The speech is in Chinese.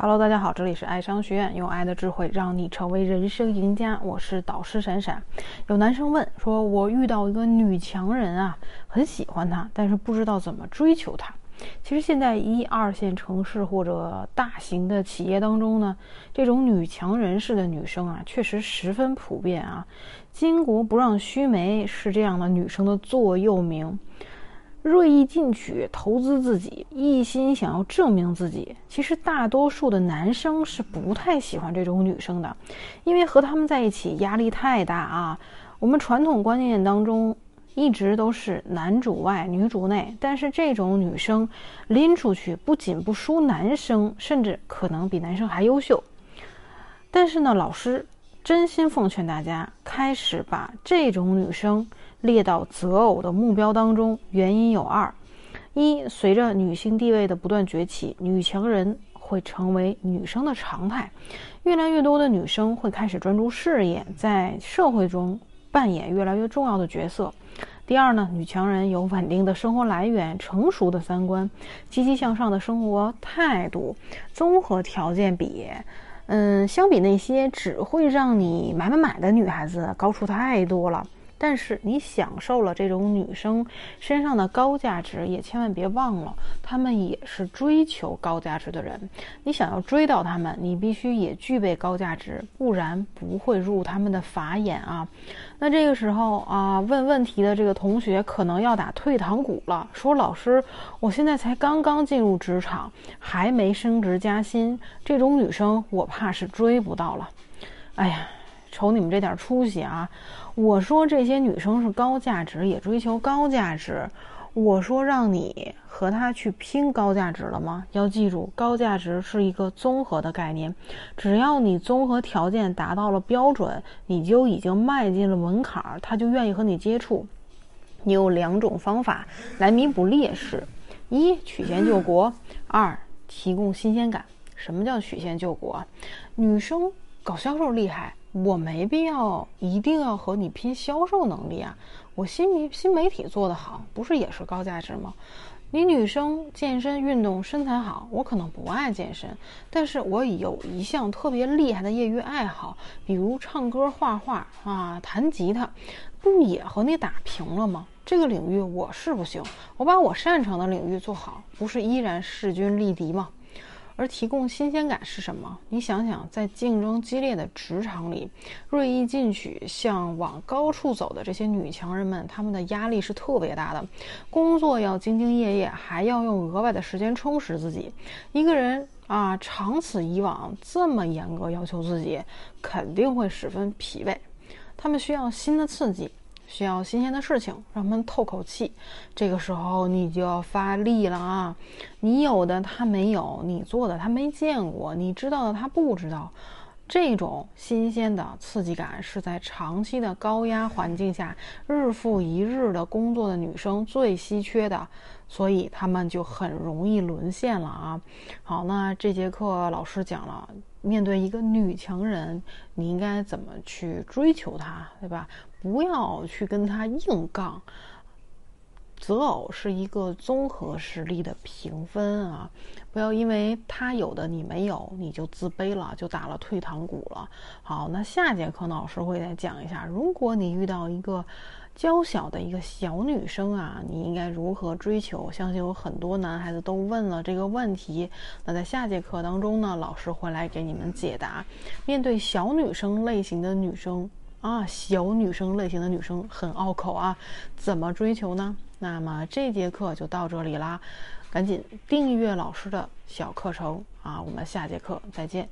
Hello，大家好，这里是爱商学院，用爱的智慧让你成为人生赢家。我是导师闪闪。有男生问说：“我遇到一个女强人啊，很喜欢她，但是不知道怎么追求她。”其实现在一二线城市或者大型的企业当中呢，这种女强人式的女生啊，确实十分普遍啊。巾帼不让须眉是这样的女生的座右铭。锐意进取，投资自己，一心想要证明自己。其实大多数的男生是不太喜欢这种女生的，因为和他们在一起压力太大啊。我们传统观念当中一直都是男主外女主内，但是这种女生拎出去不仅不输男生，甚至可能比男生还优秀。但是呢，老师真心奉劝大家，开始把这种女生。列到择偶的目标当中，原因有二：一，随着女性地位的不断崛起，女强人会成为女生的常态，越来越多的女生会开始专注事业，在社会中扮演越来越重要的角色。第二呢，女强人有稳定的生活来源、成熟的三观、积极向上的生活态度，综合条件比，嗯，相比那些只会让你买买买的女孩子高出太多了。但是你享受了这种女生身上的高价值，也千万别忘了，她们也是追求高价值的人。你想要追到她们，你必须也具备高价值，不然不会入他们的法眼啊。那这个时候啊，问问题的这个同学可能要打退堂鼓了，说老师，我现在才刚刚进入职场，还没升职加薪，这种女生我怕是追不到了。哎呀。瞅你们这点出息啊！我说这些女生是高价值，也追求高价值。我说让你和她去拼高价值了吗？要记住，高价值是一个综合的概念，只要你综合条件达到了标准，你就已经迈进了门槛儿，她就愿意和你接触。你有两种方法来弥补劣势：一曲线救国，二提供新鲜感。什么叫曲线救国？女生搞销售厉害。我没必要一定要和你拼销售能力啊！我新媒新媒体做得好，不是也是高价值吗？你女生健身运动身材好，我可能不爱健身，但是我有一项特别厉害的业余爱好，比如唱歌、画画啊、弹吉他，不也和你打平了吗？这个领域我是不行，我把我擅长的领域做好，不是依然势均力敌吗？而提供新鲜感是什么？你想想，在竞争激烈的职场里，锐意进取、向往高处走的这些女强人们，她们的压力是特别大的。工作要兢兢业业，还要用额外的时间充实自己。一个人啊，长此以往这么严格要求自己，肯定会十分疲惫。他们需要新的刺激。需要新鲜的事情，让他们透口气。这个时候你就要发力了啊！你有的他没有，你做的他没见过，你知道的他不知道。这种新鲜的刺激感是在长期的高压环境下，日复一日的工作的女生最稀缺的，所以她们就很容易沦陷了啊！好，那这节课老师讲了，面对一个女强人，你应该怎么去追求她，对吧？不要去跟她硬杠。择偶是一个综合实力的评分啊，不要因为他有的你没有，你就自卑了，就打了退堂鼓了。好，那下节课呢，老师会再讲一下，如果你遇到一个娇小的一个小女生啊，你应该如何追求？相信有很多男孩子都问了这个问题。那在下节课当中呢，老师会来给你们解答。面对小女生类型的女生啊，小女生类型的女生很拗口啊，怎么追求呢？那么这节课就到这里啦，赶紧订阅老师的小课程啊！我们下节课再见。